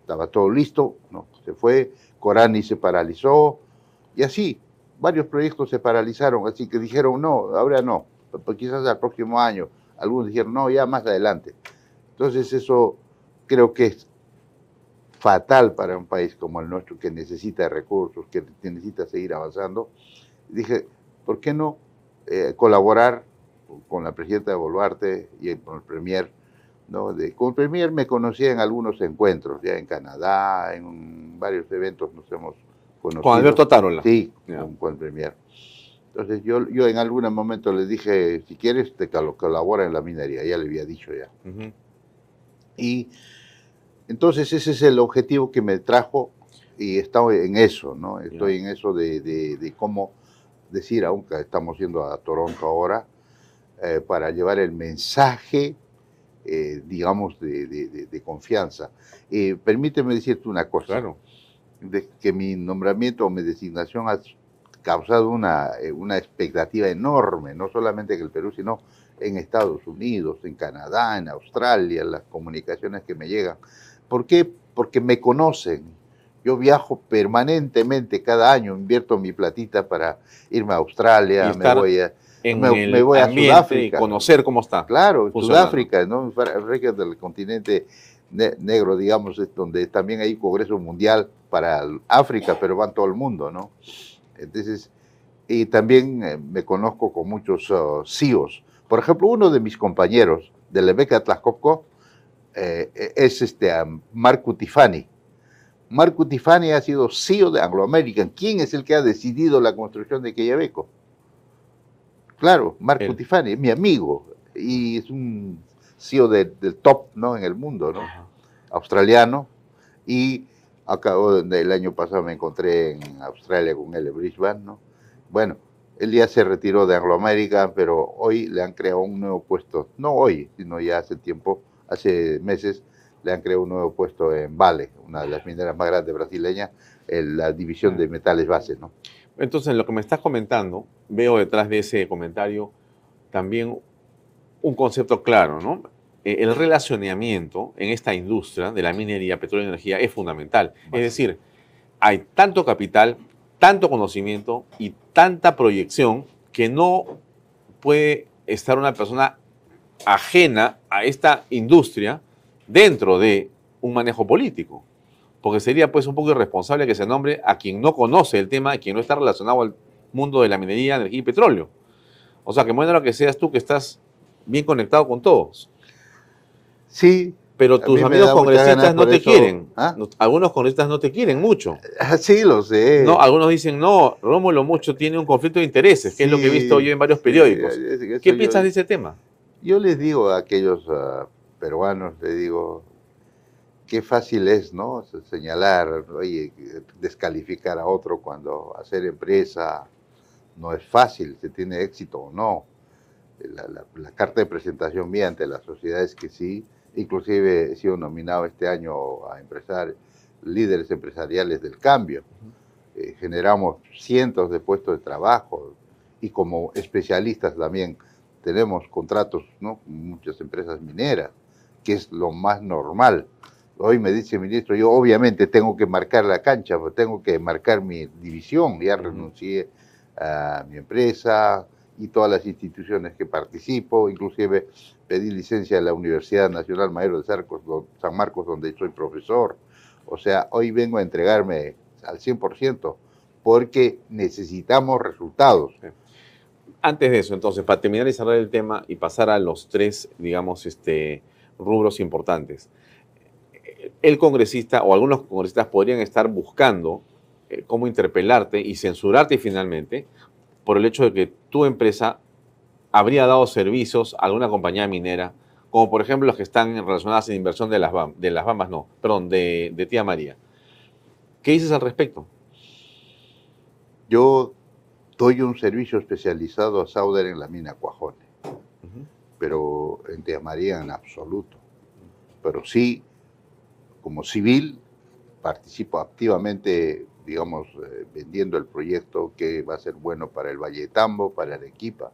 estaba todo listo, ¿no? Se fue, Corani se paralizó, y así, varios proyectos se paralizaron, así que dijeron, no, ahora no, pues quizás al próximo año. Algunos dijeron, no, ya más adelante. Entonces eso creo que es fatal para un país como el nuestro que necesita recursos, que necesita seguir avanzando. Dije, ¿por qué no eh, colaborar con la presidenta de Boluarte y con el premier? ¿no? De, con el premier me conocía en algunos encuentros, ya en Canadá, en varios eventos nos hemos conocido. Con Alberto Tarola. Sí, Ya. con, con el premier. Entonces yo, yo en algún momento le dije, si quieres, te colabora en la minería, ya le había dicho ya. Ujú. Y entonces ese es el objetivo que me trajo y estoy en eso, ¿no? Estoy en eso de, de- de cómo decir, aunque estamos yendo a Toronto ahora, eh, para llevar el mensaje, eh, digamos, de, de- de- de confianza. Eh, permíteme decirte una cosa, Claro. de que mi nombramiento o mi designación ha causado una, eh, una expectativa enorme, no solamente en el Perú, sino en Estados Unidos, en Canadá, en Australia, las comunicaciones que me llegan. ¿Por qué? Porque me conocen. Yo viajo permanentemente, cada año invierto mi platita para irme a Australia, me voy a, En Me- el me voy a Sudáfrica. y conocer cómo está. Claro. Sudáfrica, ¿no? África del continente ne- negro, digamos, donde también hay congreso mundial para África, pero van todo el mundo, ¿no? Entonces, y también eh, me conozco con muchos uh, CEOs. Por ejemplo, uno de mis compañeros de la beca Tlaxcopco eh, eh, es este Marco Tifani. Marco Tifani ha sido CEO de Anglo American. ¿Quién es el que ha decidido la construcción de Quellaveco? Claro, Marco Él. Tifani, es mi amigo y es un CEO de- del top ¿no? en el mundo, ¿no? Ajá. australiano. Y acabo de- el año pasado me encontré en Australia con él en Brisbane. ¿no? Bueno, él ya se retiró de Anglo American, pero hoy le han creado un nuevo puesto. No hoy, sino ya hace tiempo, hace meses, le han creado un nuevo puesto en Vale, una de las mineras más grandes brasileñas, en la división de metales base. ¿no? Entonces, lo que me estás comentando, veo detrás de ese comentario también un concepto claro, ¿no? Eh, El relacionamiento en esta industria de la minería, petróleo y energía es fundamental. Es decir, hay tanto capital, tanto conocimiento y tanta proyección que no puede estar una persona ajena a esta industria dentro de un manejo político. Porque sería pues un poco irresponsable que se nombre a quien no conoce el tema, a quien no está relacionado al mundo de la minería, energía y petróleo. O sea, que bueno lo que seas tú que estás bien conectado con todos. Sí, Pero tus amigos congresistas no te eso. quieren. ¿Ah? No- Algunos congresistas no te quieren mucho. Ah, Sí, lo sé. No, algunos dicen, no, Rómulo Mucho tiene un conflicto de intereses, que es lo que he visto yo en varios periódicos. ¿Qué yo- piensas de ese tema? Yo les digo a aquellos ah, peruanos, les digo, qué fácil es, ¿no? Se- Señalar, oye, descalificar a otro cuando hacer empresa no es fácil, se tiene éxito o no. La, la- la carta de presentación mía ante la sociedad es que sí, inclusive he sido nominado este año a empresar, líderes empresariales del cambio. Eh, generamos cientos de puestos de trabajo y como especialistas también tenemos contratos ¿no? con muchas empresas mineras, que es lo más normal. Hoy me dice el ministro, yo obviamente tengo que marcar la cancha, pues tengo que marcar mi división, ya renuncié a mi empresa y todas las instituciones que participo, inclusive pedí licencia a la Universidad Nacional Mayor de Sarcos- San Marcos, donde soy profesor. O sea, hoy vengo a entregarme al 100% porque necesitamos resultados. Antes de eso, entonces, para terminar y cerrar el tema y pasar a los tres, digamos, este, rubros importantes. El congresista o algunos congresistas podrían estar buscando eh, cómo interpelarte y censurarte finalmente por el hecho de que tu empresa habría dado servicios a alguna compañía minera, como por ejemplo los que están relacionadas en inversión de las, BAM, de las Bambas, no, perdón, de Tía María. ¿Qué dices al respecto? Yo doy un servicio especializado a Sauder en la mina Cuajone, pero en Tía María en absoluto. Pero sí, como civil, participo activamente, digamos, eh, vendiendo el proyecto que va a ser bueno para el Valle de Tambo, para Arequipa.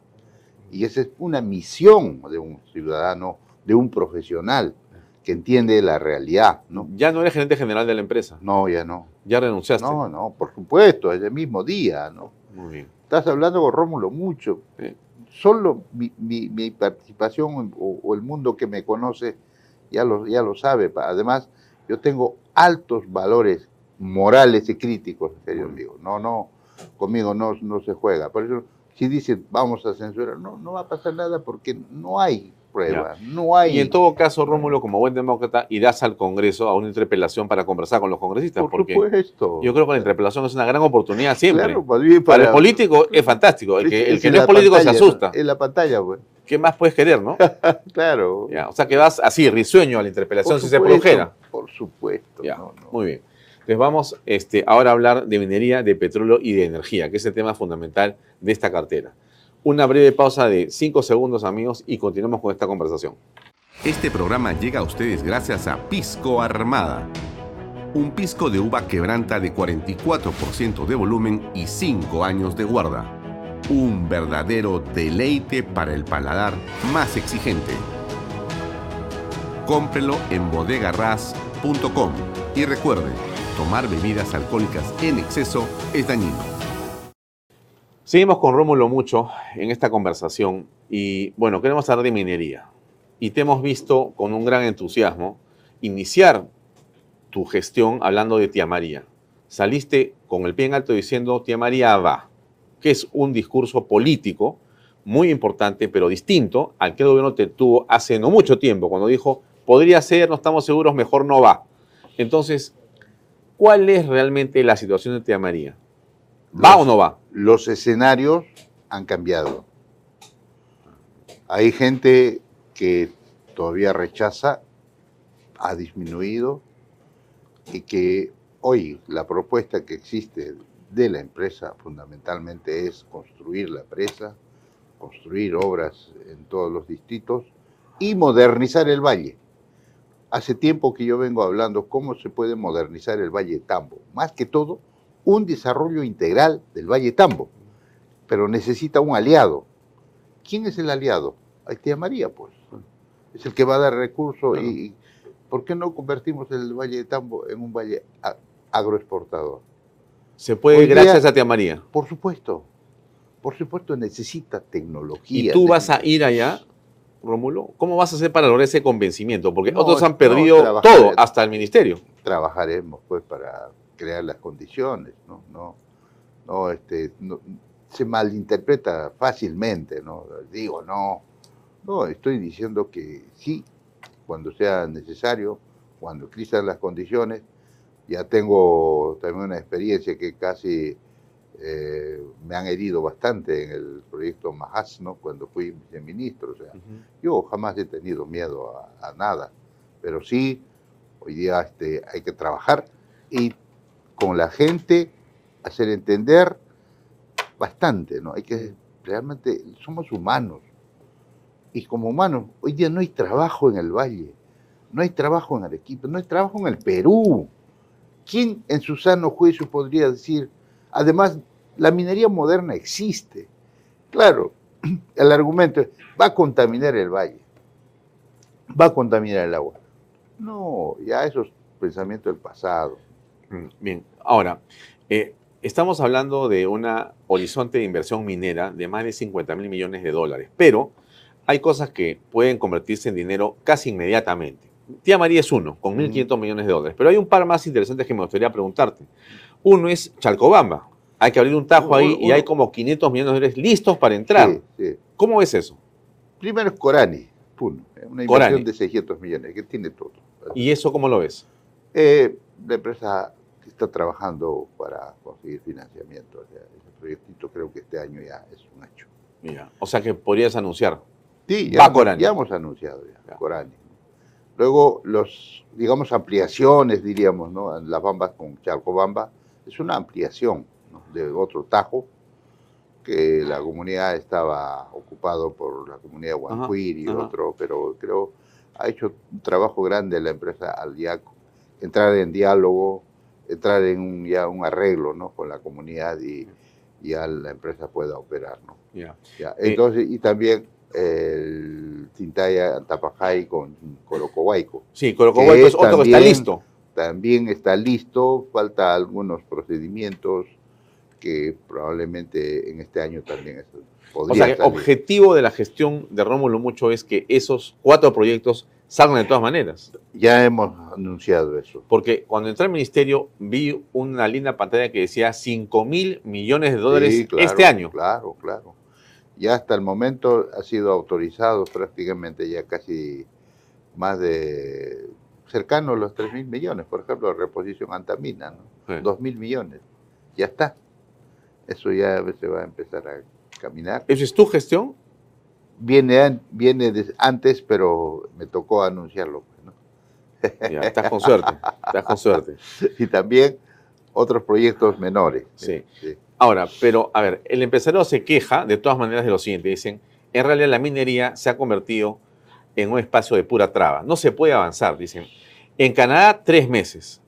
Y esa es una misión de un ciudadano, de un profesional que entiende la realidad, ¿no? Ya no eres gerente general de la empresa, No, ya no. ya renunciaste. No, no, por supuesto, es el mismo día, ¿no? Muy bien. Estás hablando con Rómulo mucho. Sí. Solo mi, mi- mi participación o, o el mundo que me conoce ya lo, ya lo sabe. Además, yo tengo altos valores morales y críticos, en serio digo. No, no, conmigo no, no se juega. Por eso, si dicen vamos a censurar, no, no va a pasar nada porque no hay prueba, no hay. Y en todo caso, Rómulo, como buen demócrata, irás al Congreso a una interpelación para conversar con los congresistas, por porque supuesto. yo creo que la interpelación es una gran oportunidad siempre. Claro, para, el político es fantástico, el que, el que no es político se asusta. En la pantalla, pues. ¿Qué más puedes querer, no? Claro. Ya, o sea que vas así, risueño a la interpelación Por si se produjera. Por supuesto. Ya, no, no. Muy bien. Entonces vamos este, ahora a hablar de minería, de petróleo y de energía, que es el tema fundamental de esta cartera. Una breve pausa de cinco segundos, amigos, y continuamos con esta conversación. Este programa llega a ustedes gracias a Pisco Armada. Un pisco de uva quebranta de 44% de volumen y 5 años de guarda. Un verdadero deleite para el paladar más exigente. Cómprelo en bodegarras.com y recuerde, tomar bebidas alcohólicas en exceso es dañino. Seguimos con Rómulo mucho en esta conversación y bueno, queremos hablar de minería. Y te hemos visto con un gran entusiasmo iniciar tu gestión hablando de Tía María. Saliste con el pie en alto diciendo Tía María va, que es un discurso político muy importante, pero distinto al que el gobierno te tuvo hace no mucho tiempo, cuando dijo, podría ser, no estamos seguros, mejor no va. Entonces, ¿cuál es realmente la situación de Tía María? ¿Va o no va? Los escenarios han cambiado. Hay gente que todavía rechaza, ha disminuido y que hoy la propuesta que existe de la empresa fundamentalmente es construir la presa, construir obras en todos los distritos y modernizar el valle. Hace tiempo que yo vengo hablando cómo se puede modernizar el Valle Tambo. Más que todo, un desarrollo integral del Valle Tambo. Pero necesita un aliado. ¿Quién es el aliado? Ahí Tía María, pues. Es el que va a dar recursos y, y ¿por qué no convertimos el Valle de Tambo en un valle agroexportador? Se puede Hoy día- gracias a Tía María. Por supuesto. Por supuesto necesita ¿Y tecnología. tú vas a ir allá, Rómulo? ¿Cómo vas a hacer para lograr ese convencimiento? Porque No, otros han perdido todo, hasta el ministerio. trabajaremos pues para crear las condiciones, ¿no? No, no, este, no- se malinterpreta fácilmente, ¿no? Digo, no, no, estoy diciendo que sí, cuando sea necesario, cuando existan las condiciones. Ya tengo también una experiencia que casi eh, me han herido bastante en el proyecto Majas, ¿no? cuando fui viceministro. O sea, yo jamás he tenido miedo a, nada, pero sí, hoy día este, hay que trabajar y con la gente hacer entender bastante, ¿no? Hay que realmente, somos humanos. Y como humanos, hoy día no hay trabajo en el Valle, no hay trabajo en Arequipa, no hay trabajo en el Perú. ¿Quién en su sano juicio podría decir, además la minería moderna existe. Claro, el argumento es, va a contaminar el valle, va a contaminar el agua. No, ya eso es pensamiento del pasado. Mm, bien, ahora, eh, estamos hablando de un horizonte de inversión minera de más de 50 mil millones de dólares, pero hay cosas que pueden convertirse en dinero casi inmediatamente. Tía María es uno, con 1.500 millones de dólares, pero hay un par más interesantes que me gustaría preguntarte. Uno es Chalcobamba, hay que abrir un tajo ahí y hay como 500 millones de dólares listos para entrar. ¿Cómo es eso? Primero es Corani, una inversión de 600 millones, que tiene todo. ¿Y eso cómo lo ves? Eh, la empresa está trabajando para conseguir financiamiento. ese proyectito creo que este año ya es un hecho. Mira, o sea que podrías anunciar. Sí, ya, hemos anunciado ya, Corani. Luego, los, digamos, ampliaciones, diríamos, ¿no? Las bambas con Chalcobamba, es una ampliación de otro tajo, que la comunidad estaba ocupado por la comunidad Huancuir y otro, pero creo ha hecho un trabajo grande la empresa al ya entrar en diálogo, entrar en un, ya un arreglo ¿no? con la comunidad y ya la empresa pueda operar. ¿no? Ya. Entonces, y también el Tintaya Antapajay con Colocohuayco. Sí, Colocohuayco es otro que está listo. También está listo, falta algunos procedimientos que probablemente en este año también podría O sea, el objetivo de la gestión de Rómulo Mucho es que esos cuatro proyectos salgan de todas maneras. Ya hemos anunciado eso. Porque cuando entré al ministerio vi una linda pantalla que decía 5 mil millones de dólares este año. Claro, claro. Ya hasta el momento ha sido autorizado prácticamente ya casi más de cercano a los 3 mil millones. Por ejemplo, reposición antamina, ¿no? 2 mil millones. Ya está eso ya se va a empezar a caminar. ¿Esa es tu gestión? Viene, viene antes, pero me tocó anunciarlo. Pues, ya, estás con suerte, estás con suerte. Y también otros proyectos menores. Sí. Ahora, pero a ver, el empresario se queja de todas maneras de lo siguiente. Dicen, en realidad la minería se ha convertido en un espacio de pura traba. No se puede avanzar, dicen. En Canadá, tres meses.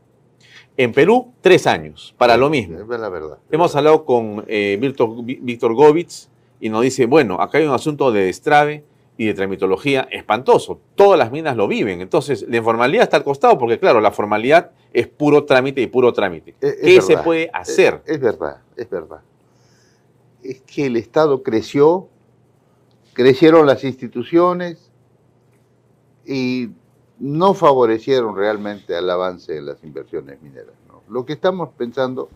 En Perú, tres años, para lo mismo. Es la verdad. Hemos hablado con eh, Víctor, Govitz y nos dice, bueno, acá hay un asunto de destrave y de tramitología espantoso. Todas las minas lo viven. Entonces, la informalidad está al costado porque, claro, la formalidad es puro trámite y puro trámite. ¿Qué se puede hacer? Es, verdad, es verdad. Es que el Estado creció, crecieron las instituciones y no favorecieron realmente al avance de las inversiones mineras. Lo que estamos pensando,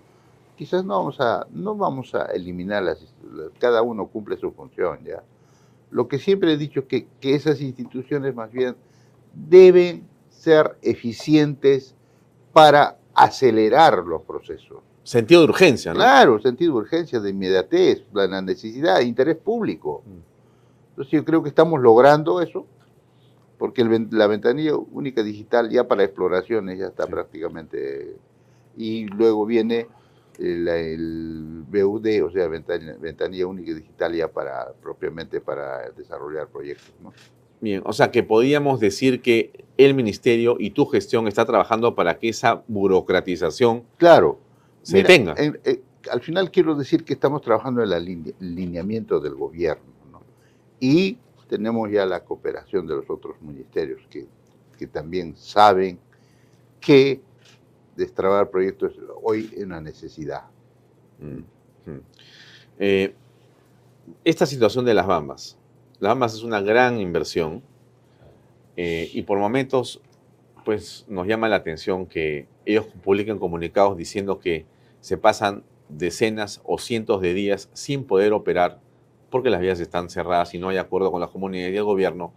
quizás no vamos a, no vamos a eliminar las, cada uno cumple su función ya. Lo que siempre he dicho es que, que esas instituciones más bien deben ser eficientes para acelerar los procesos. Sentido de urgencia, ¿no? Claro, sentido de urgencia, de inmediatez, la necesidad, de interés público. Mm. Entonces yo creo que estamos logrando eso porque la ventanilla única digital ya para exploraciones ya está prácticamente, y luego viene el, BUD, o sea, ventanilla, única digital ya para propiamente para desarrollar proyectos. ¿no? Bien, o sea que podríamos decir que el ministerio y tu gestión está trabajando para que esa burocratización claro, se tenga. Eh, al final quiero decir que estamos trabajando en el alineamiento del gobierno ¿no? y tenemos ya la cooperación de los otros ministerios que, también saben que destrabar proyectos hoy es una necesidad. Mm, mm. Eh, esta situación de las Bambas. Las Bambas es una gran inversión eh, y por momentos pues nos llama la atención que ellos publiquen comunicados diciendo que se pasan decenas o cientos de días sin poder operar porque las vías están cerradas y no hay acuerdo con la comunidad y el gobierno,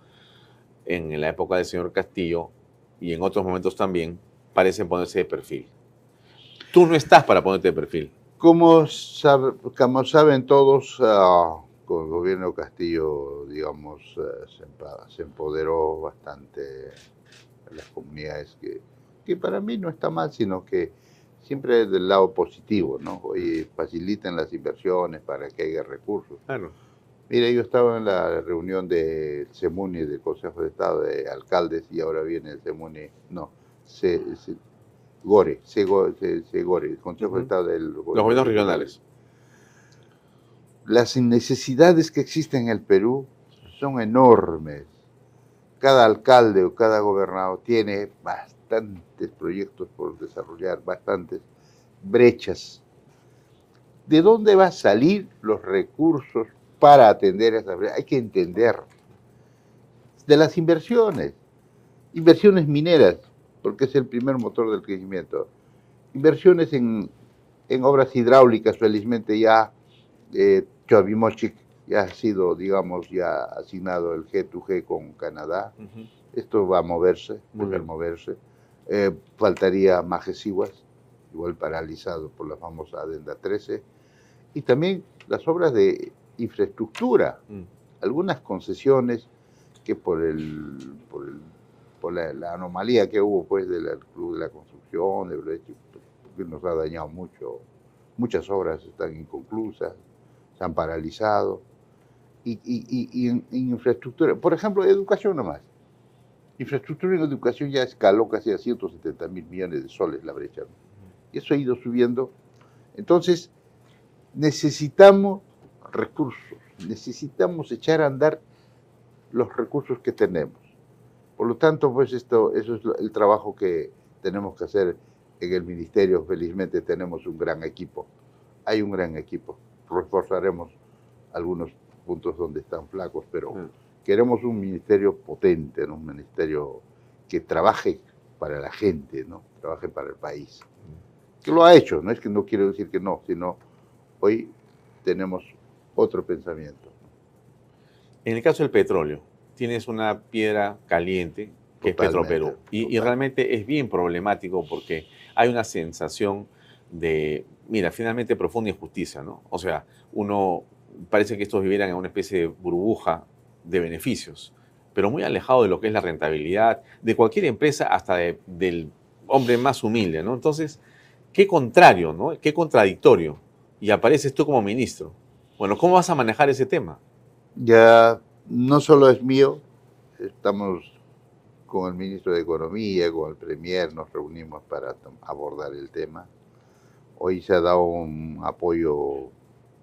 en la época del señor Castillo y en otros momentos también, parecen ponerse de perfil. Tú no estás para ponerte de perfil. Como, como saben todos, uh, con el gobierno Castillo, digamos, uh, se, se, empoderó bastante las comunidades, que, que, para mí no está mal, sino que siempre es del lado positivo, ¿no? Oye, faciliten las inversiones para que haya recursos. Claro. Mire, yo estaba en la reunión del CEMUNI, del Consejo de Estado de Alcaldes, y ahora viene el CEMUNI, no, se, se Gore, el Consejo de Estado del Los gobiernos regionales. Las necesidades que existen en el Perú son enormes. Cada alcalde o cada gobernador tiene bastantes proyectos por desarrollar, bastantes brechas. ¿De dónde van a salir los recursos para atender esas brechas? Hay que entender. De las inversiones, inversiones mineras porque es el primer motor del crecimiento. Inversiones en, obras hidráulicas, felizmente ya eh, ya ha sido, digamos, ya asignado el G2G con Canadá. Esto va a moverse, va a moverse. Eh, faltaría Majesiguas, igual paralizado por la famosa Adenda 13. Y también las obras de infraestructura, mm. algunas concesiones que por el, por el por la, anomalía que hubo pues del Club de la Construcción, de que nos ha dañado mucho. Muchas obras están inconclusas, se han paralizado. Y, y, en, infraestructura, por ejemplo, educación nomás. Infraestructura en educación ya escaló casi a 170 mil millones de soles la brecha. Y eso ha ido subiendo. Entonces, necesitamos recursos, necesitamos echar a andar los recursos que tenemos. Por lo tanto, pues esto, eso es el trabajo que tenemos que hacer en el ministerio. Felizmente tenemos un gran equipo. Hay un gran equipo. Reforzaremos algunos puntos donde están flacos, pero mm. queremos un ministerio potente, un ministerio que trabaje para la gente, ¿no? trabaje para el país. Mm. Que lo ha hecho, no es que no quiero decir que no, sino hoy tenemos otro pensamiento. En el caso del petróleo, tienes una piedra caliente que es Petroperú. Y, y, realmente es bien problemático porque hay una sensación de, mira, finalmente profunda injusticia, ¿no? O sea, uno parece que estos vivieran en una especie de burbuja de beneficios, pero muy alejado de lo que es la rentabilidad de cualquier empresa, hasta del hombre más humilde, ¿no? Entonces, qué contrario, ¿no? Qué contradictorio. Y apareces tú como ministro. Bueno, ¿cómo vas a manejar ese tema? Ya no solo es mío, estamos con el ministro de Economía, con el Premier, nos reunimos para abordar el tema. Hoy se ha dado un apoyo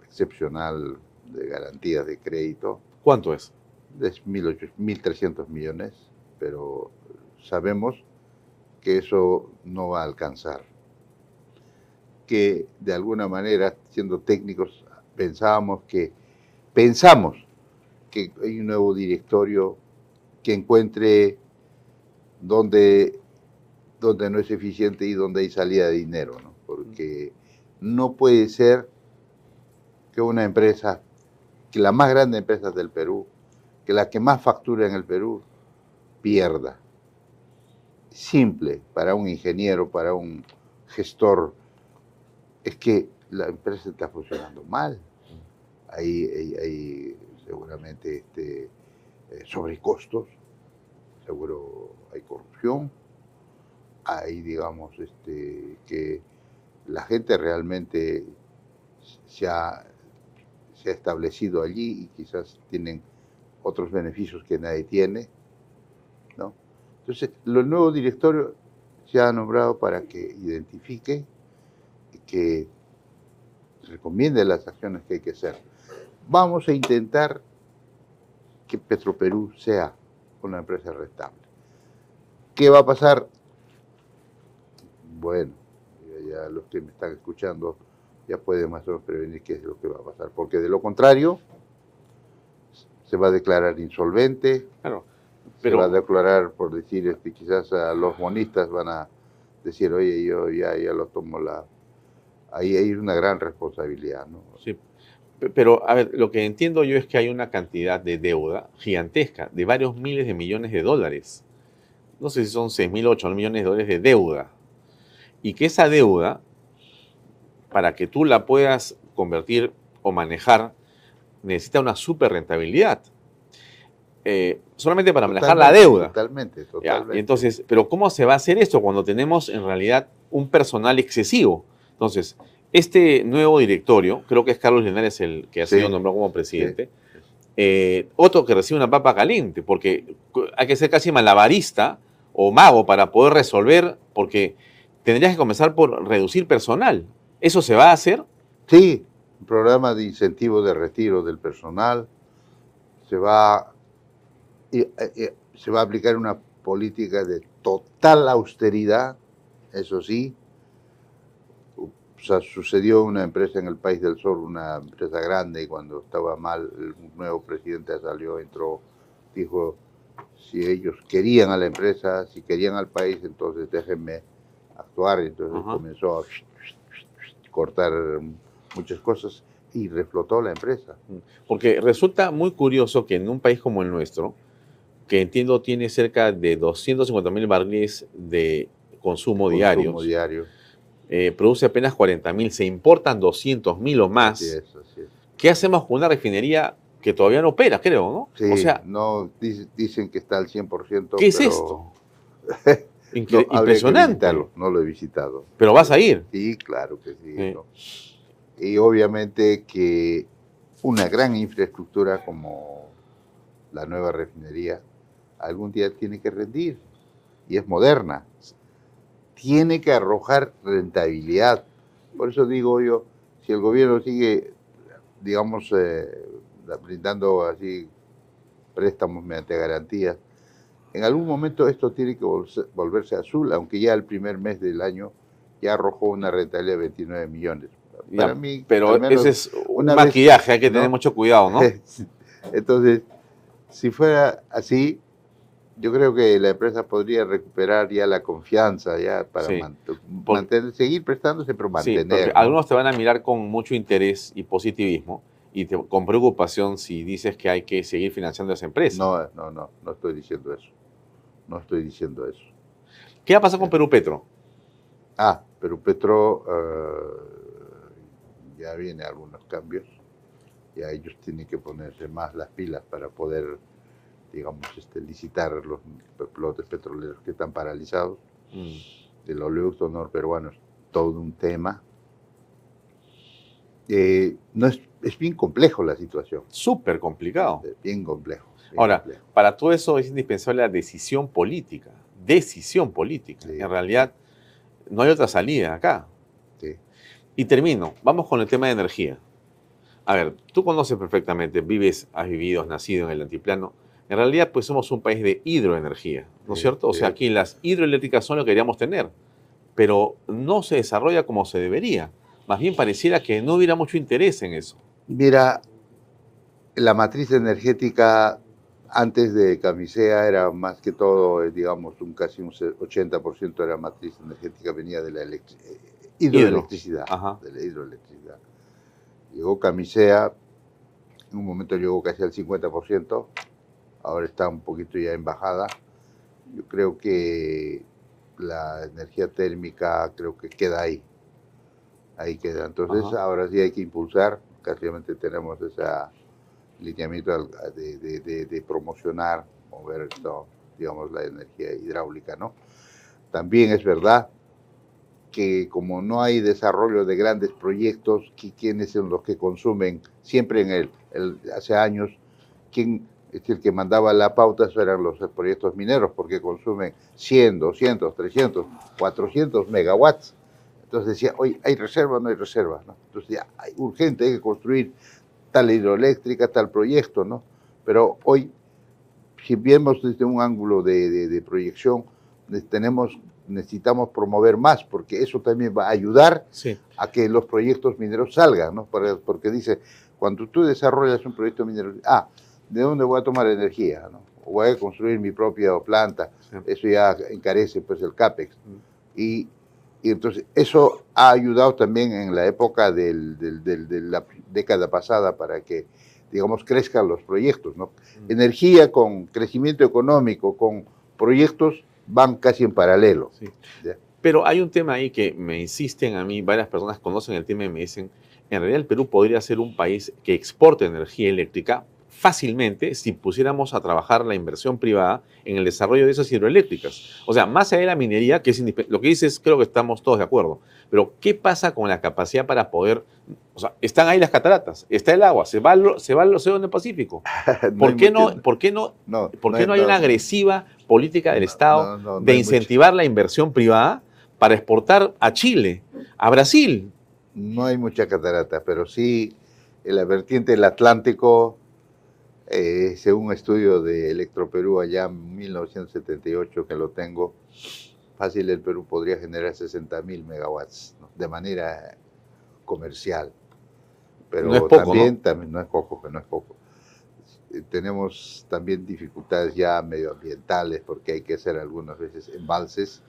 excepcional de garantías de crédito. ¿Cuánto es? Es 1.300 millones, pero sabemos que eso no va a alcanzar. Que de alguna manera, siendo técnicos, pensábamos que, pensamos que hay un nuevo directorio que encuentre donde, donde no es eficiente y donde hay salida de dinero, ¿no? porque no puede ser que una empresa, que la más grande empresa del Perú, que la que más factura en el Perú, pierda. Simple para un ingeniero, para un gestor, es que la empresa está funcionando mal. Hay, hay seguramente este, eh, seguro hay corrupción, hay, digamos, este, que la gente realmente se ha, se ha establecido allí y quizás tienen otros beneficios que nadie tiene, ¿no? Entonces, los nuevos directorios se ha nombrado para que identifique y que recomiende las acciones que hay que hacer vamos a intentar que Petroperú sea una empresa rentable. ¿Qué va a pasar? Bueno, ya los que me están escuchando ya pueden más o menos prevenir qué es lo que va a pasar, porque de lo contrario se va a declarar insolvente, pero... se va a declarar, por decir, este, quizás a los bonistas van a decir, oye, yo ya, ya lo tomo la... Ahí hay una gran responsabilidad, ¿no? Sí, Pero, a ver, lo que entiendo yo es que hay una cantidad de deuda gigantesca, de varios miles de millones de dólares. No sé si son 6 mil, 8 mil millones de dólares de deuda. Y que esa deuda, para que tú la puedas convertir o manejar, necesita una super rentabilidad. Eh, solamente para manejar la deuda. Totalmente, totalmente. entonces, pero ¿cómo se va a hacer esto cuando tenemos en realidad un personal excesivo? Entonces, este nuevo directorio, creo que es Carlos Linares el que ha sido nombrado como presidente, eh, otro que recibe una papa caliente, porque hay que ser casi malabarista o mago para poder resolver, porque tendrías que comenzar por reducir personal. ¿Eso se va a hacer? Sí, un programa de incentivo de retiro del personal, se va eh, eh, se va a aplicar una política de total austeridad, eso sí. O sea, sucedió una empresa en el País del Sol, una empresa grande, y cuando estaba mal, el nuevo presidente salió, entró, dijo, si ellos querían a la empresa, si querían al país, entonces déjenme actuar. Entonces comenzó a cortar muchas cosas y reflotó la empresa. Porque resulta muy curioso que en un país como el nuestro, que entiendo tiene cerca de 250 mil barriles de consumo, diario. Eh, produce apenas 40 mil, se importan 200 mil o más. Así es, así es. ¿Qué hacemos con una refinería que todavía no opera, creo, no? Sí, o sea, no, dicen que está al 100%. ¿Qué es esto? Impresionante. no lo he visitado. Pero vas a ir. Sí, claro que sí. Y obviamente que una gran infraestructura como la nueva refinería algún día tiene que rendir y es moderna. Tiene que arrojar rentabilidad. Por eso digo yo, si el gobierno sigue, digamos, eh, brindando así préstamos mediante garantías, en algún momento esto tiene que volverse azul, aunque ya el primer mes del año ya arrojó una rentabilidad de 29 millones. Para mí, pero ese es un maquillaje, hay que tener mucho cuidado, ¿no? Entonces, si fuera así, yo creo que la empresa podría recuperar ya la confianza ya para mantener, seguir prestándose, pero mantener. Sí, Algunos te van a mirar con mucho interés y positivismo y con preocupación si dices que hay que seguir financiando esa empresa. No, no, no, no estoy diciendo eso. No estoy diciendo eso. ¿Qué va a pasar con Perú Petro? Ah, Perú Petro uh, ya viene algunos cambios. Ya ellos tienen que ponerse más las pilas para poder digamos, este, licitar los flotes petroleros que están paralizados. Mm. El oleoducto norperuano es todo un tema. Eh, no es, es, bien complejo la situación. Súper complicado. bien complejo. Ahora, para todo eso es indispensable la decisión política. Decisión política. En realidad, no hay otra salida acá. Sí. Y termino. Vamos con el tema de energía. A ver, tú conoces perfectamente, vives, has vivido, has nacido en el antiplano en realidad, pues somos un país de hidroenergía, ¿no es cierto? O sea, aquí las hidroeléctricas son lo que queríamos tener, pero no se desarrolla como se debería. Más bien pareciera que no hubiera mucho interés en eso. Mira, la matriz energética antes de Camisea era más que todo, eh, digamos, un casi un 80% de la matriz energética venía de la eh, hidroelectricidad. De la hidroelectricidad. Llegó Camisea, en un momento llegó casi al 50%, ahora está un poquito ya en bajada. Yo creo que la energía térmica creo que queda ahí. Ahí queda. Entonces ahora sí hay que impulsar. Casi tenemos ese lineamiento de, promocionar, mover digamos, la energía hidráulica, ¿no? También es verdad que como no hay desarrollo de grandes proyectos, ¿quiénes son los que consumen? Siempre en el, el hace años, ¿quién es el que mandaba la pauta, eso eran los proyectos mineros, porque consumen 100, 200, 300, 400 megawatts. Entonces decía, hoy hay reserva, no hay reserva. ¿no? Entonces ya, hay urgente, hay que construir tal hidroeléctrica, tal proyecto, ¿no? Pero hoy, si vemos desde un ángulo de, proyección, tenemos, necesitamos promover más, porque eso también va a ayudar a que los proyectos mineros salgan, ¿no? Porque dice, cuando tú desarrollas un proyecto minero, ah, ¿de dónde voy a tomar energía? ¿no? Voy a construir mi propia planta, eso ya encarece pues el CAPEX. Y Y entonces eso ha ayudado también en la época del- del- del- de la década pasada para que, digamos, crezcan los proyectos. ¿no? Mm. Energía con crecimiento económico, con proyectos, van casi en paralelo. Sí. Pero hay un tema ahí que me insisten a mí, varias personas conocen el tema y me dicen, en realidad el Perú podría ser un país que exporte energía eléctrica fácilmente si pusiéramos a trabajar la inversión privada en el desarrollo de esas hidroeléctricas. O sea, más allá de la minería, que es lo que dices, creo que estamos todos de acuerdo. Pero, ¿qué pasa con la capacidad para poder... O sea, están ahí las cataratas, está el agua, se va, al- se va al Océano Pacífico. ¿Por qué no, por qué no, no, por qué no hay una agresiva política del Estado de mucho. incentivar la inversión privada para exportar a Chile, a Brasil. No hay mucha catarata, pero sí en la vertiente del Atlántico, eh, según un estudio de Electroperú allá en 1978 que lo tengo, fácil el Perú podría generar 60 mil megawatts ¿no? de manera comercial. Pero No es poco, también, también no es poco, no es poco. Eh, Tenemos también dificultades ya medioambientales porque hay que hacer algunas veces embalses,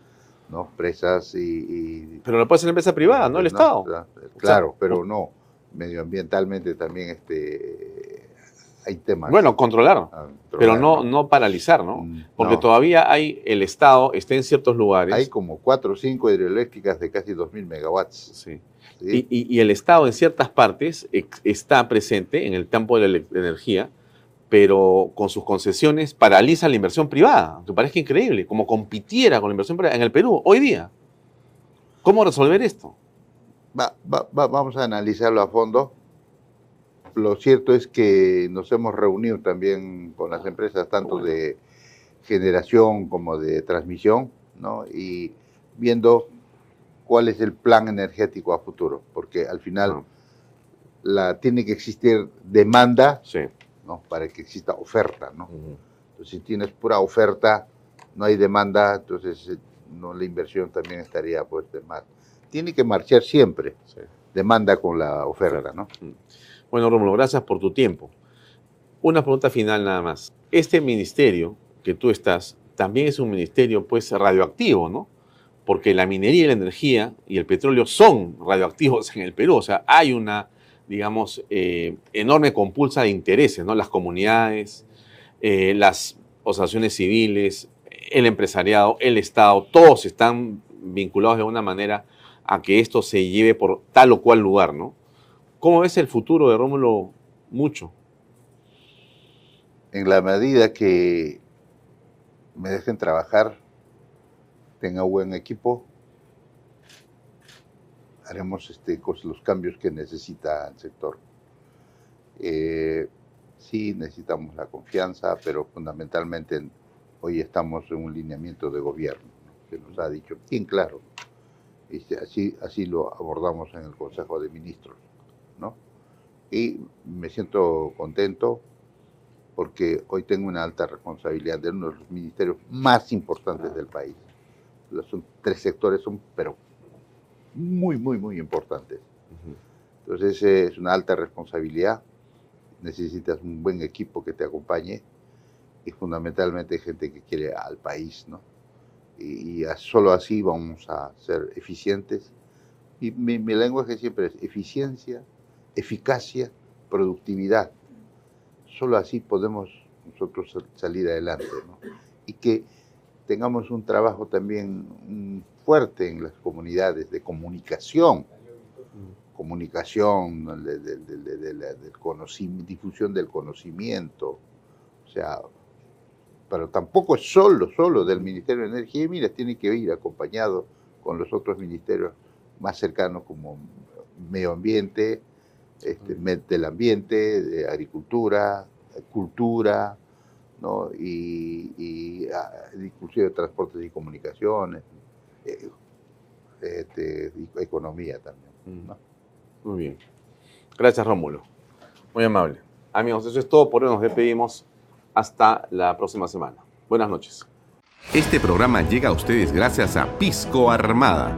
¿no? presas y, y Pero lo puede hacer la empresa privada, no el Estado. Claro, claro, pero no. Medioambientalmente también este, hay temas. Bueno, controlar, a pero no, no paralizar, ¿no? Mm, Porque no. todavía hay, el Estado está en ciertos lugares. Hay como cuatro o cinco hidroeléctricas de casi 2.000 megawatts. Sí. ¿sí? Y, y- y el Estado en ciertas partes está presente en el campo de la energía, pero con sus concesiones paraliza la inversión privada. ¿Te parece increíble? Como compitiera con la inversión privada en el Perú hoy día. ¿Cómo resolver esto? Va- va- va- vamos a analizarlo a fondo. Lo cierto es que nos hemos reunido también con las empresas, tanto de generación como de transmisión, ¿no? y viendo cuál es el plan energético a futuro, porque al final la, tiene que existir demanda Sí. ¿no? para que exista oferta. ¿no? Ujú. Entonces, si tienes pura oferta, no hay demanda, entonces eh, no, la inversión también estaría pues de más. Tiene que marchar siempre, Sí. demanda con la oferta, ¿no? Bueno, Rómulo, gracias por tu tiempo. Una pregunta final nada más. Este ministerio que tú estás también es un ministerio pues radioactivo, ¿no? Porque la minería y la energía y el petróleo son radioactivos en el Perú. O sea, hay una, digamos, eh, enorme compulsa de intereses, ¿no? Las comunidades, eh, las asociaciones civiles, el empresariado, el Estado, todos están vinculados de alguna manera a que esto se lleve por tal o cual lugar, ¿no? ¿Cómo ves el futuro de Rómulo Mucho? En la medida que me dejen trabajar, tenga buen equipo, haremos este, los cambios que necesita el sector. Eh, sí, necesitamos la confianza, pero fundamentalmente hoy estamos en un lineamiento de gobierno, ¿no? que nos ha dicho bien claro. Y así, así lo abordamos en el Consejo de Ministros. ¿No? Y me siento contento porque hoy tengo una alta responsabilidad de uno de los ministerios más importantes del país. Los son- tres sectores son, pero muy, muy, muy importantes. Entonces eh, es una alta responsabilidad, necesitas un buen equipo que te acompañe y fundamentalmente gente que quiere al país, ¿no? Y, y solo así vamos a ser eficientes. Y mi, mi lenguaje siempre es eficiencia, eficacia, productividad. Solo así podemos nosotros sal- salir adelante. Y que tengamos un trabajo también fuerte en las comunidades de comunicación, comunicación, de, difusión del conocimiento, o sea, pero tampoco es solo, solo del Ministerio de Energía y Minas, tiene que ir acompañado con los otros ministerios más cercanos como medio ambiente, este, del ambiente, de agricultura, cultura, ¿no? y, y ah, inclusive transportes y comunicaciones, eh, este, y economía también. ¿no? Muy bien. Gracias, Rómulo. Muy amable. Amigos, eso es todo por hoy. Nos despedimos. Hasta la próxima semana. Buenas noches. Este programa llega a ustedes gracias a Pisco Armada.